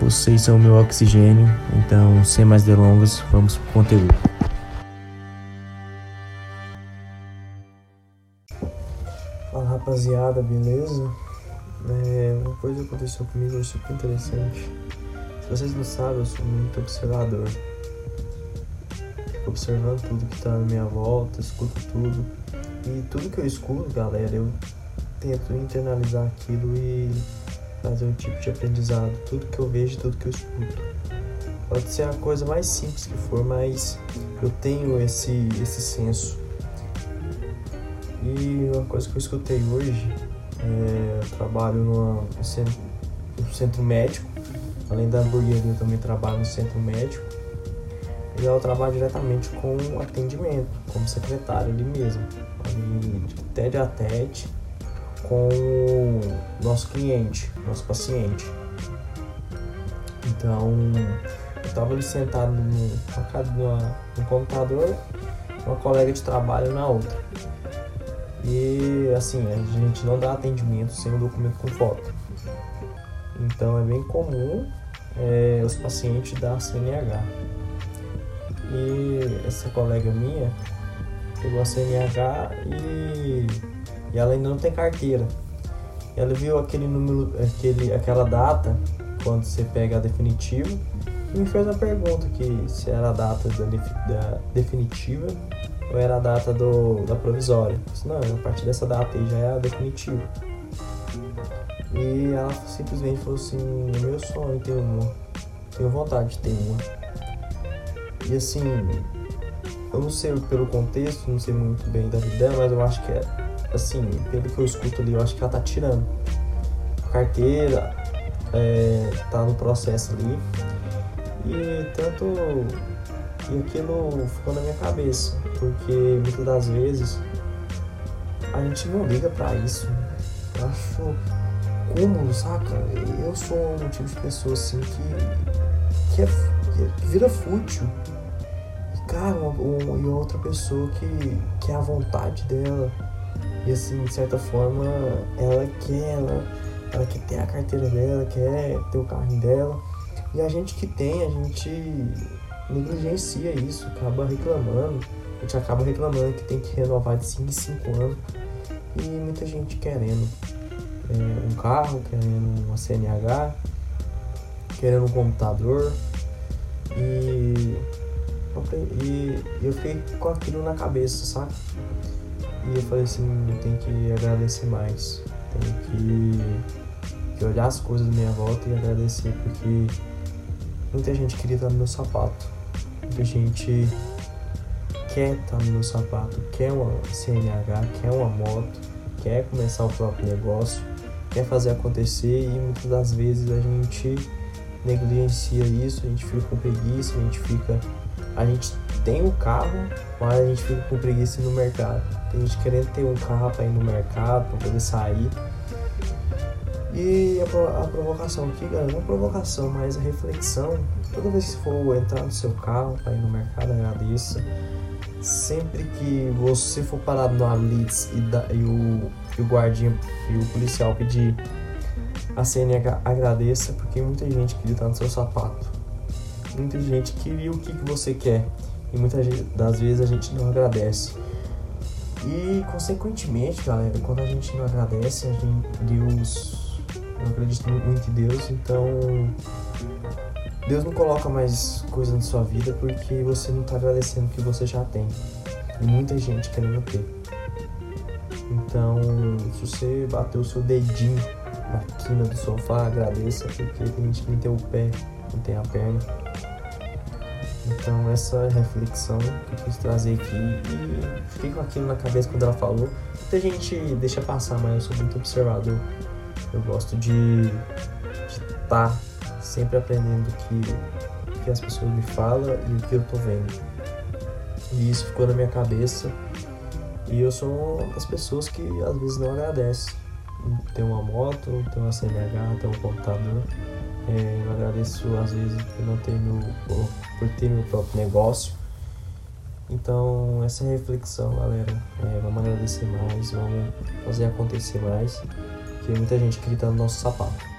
vocês são o meu oxigênio, então sem mais delongas, vamos pro conteúdo. Fala rapaziada, beleza? É, uma coisa aconteceu comigo super interessante. Se vocês não sabem, eu sou muito observador. Fico observando tudo que tá na minha volta, escuto tudo. E tudo que eu escuto, galera, eu tento internalizar aquilo e fazer um tipo de aprendizado. Tudo que eu vejo, tudo que eu escuto. Pode ser a coisa mais simples que for, mas eu tenho esse, esse senso. E uma coisa que eu escutei hoje, é, eu trabalho numa, no, centro, no centro médico, além da hamburgueria eu também trabalho no centro médico. E eu trabalho diretamente com atendimento, como secretário ali mesmo, ali de tete a tete com o nosso cliente, nosso paciente. Então, eu estava ali sentado no, no, no computador, uma colega de trabalho na outra. E assim, a gente não dá atendimento sem um documento com foto. Então é bem comum é, os pacientes dar CNH. E essa colega minha pegou a CNH e e ela ainda não tem carteira. Ela viu aquele número, aquele, aquela data quando você pega a definitiva e me fez uma pergunta que se era a data da, da definitiva ou era a data do, da provisória. Eu disse, não, a partir dessa data aí já é a definitiva. E ela simplesmente falou assim, meu sonho ter uma, tenho vontade de ter uma. E assim, eu não sei pelo contexto, não sei muito bem da vida dela, mas eu acho que é assim, pelo que eu escuto ali, eu acho que ela tá tirando. A carteira é, tá no processo ali. E tanto. E aquilo ficou na minha cabeça, porque muitas das vezes a gente não liga para isso. Eu acho cômodo, saca? Eu sou um tipo de pessoa assim que, que, é, que vira fútil. Cara, uma, e outra pessoa que, que é a vontade dela e assim, de certa forma, ela quer, ela, ela quer ter a carteira dela, quer ter o carrinho dela. E a gente que tem, a gente negligencia isso, acaba reclamando. A gente acaba reclamando que tem que renovar de 5 em 5 anos. E muita gente querendo é, um carro, querendo uma CNH, querendo um computador. E, e eu fiquei com aquilo na cabeça, sabe? E eu falei assim, tem que agradecer mais. Tenho que, que olhar as coisas da minha volta e agradecer, porque muita gente queria estar no meu sapato. Muita gente quer estar no meu sapato, quer uma CNH, quer uma moto, quer começar o próprio negócio, quer fazer acontecer e muitas das vezes a gente negligencia isso, a gente fica com preguiça, a gente fica. A gente tem o carro, mas a gente fica com preguiça no mercado. Tem gente querendo ter um carro para ir no mercado, para poder sair. E a, provocação aqui, galera, não provocação, mas a reflexão. Toda vez que for entrar no seu carro para ir no mercado, agradeça. Sempre que você for parado no Blitz e, e, o, e o guardinha e o policial pedir a CNH, agradeça, porque muita gente queria estar no seu sapato. Muita gente queria o que, você quer. E muitas das vezes a gente não agradece. E consequentemente, galera, quando a gente não agradece, a gente, Deus, eu acredito muito em Deus, então Deus não coloca mais coisa na sua vida porque você não está agradecendo o que você já tem. E muita gente querendo ter. Então, se você bateu o seu dedinho na quina do sofá, agradeça, porque tem gente que nem tem o pé, não tem a perna. Então essa reflexão que eu quis trazer aqui e fiquei com aquilo na cabeça quando ela falou. Muita gente deixa passar, mas eu sou muito observador. Eu gosto de estar tá sempre aprendendo o que, que as pessoas me falam e o que eu tô vendo. E isso ficou na minha cabeça. E eu sou uma das pessoas que às vezes não agradece. Ter uma moto, ter uma CNH, ter um computador. É, eu agradeço às vezes por não ter meu, por, por ter meu próprio negócio. Então essa é reflexão, galera. É, vamos agradecer mais, vamos fazer acontecer mais. Que muita gente acredita no nosso sapato.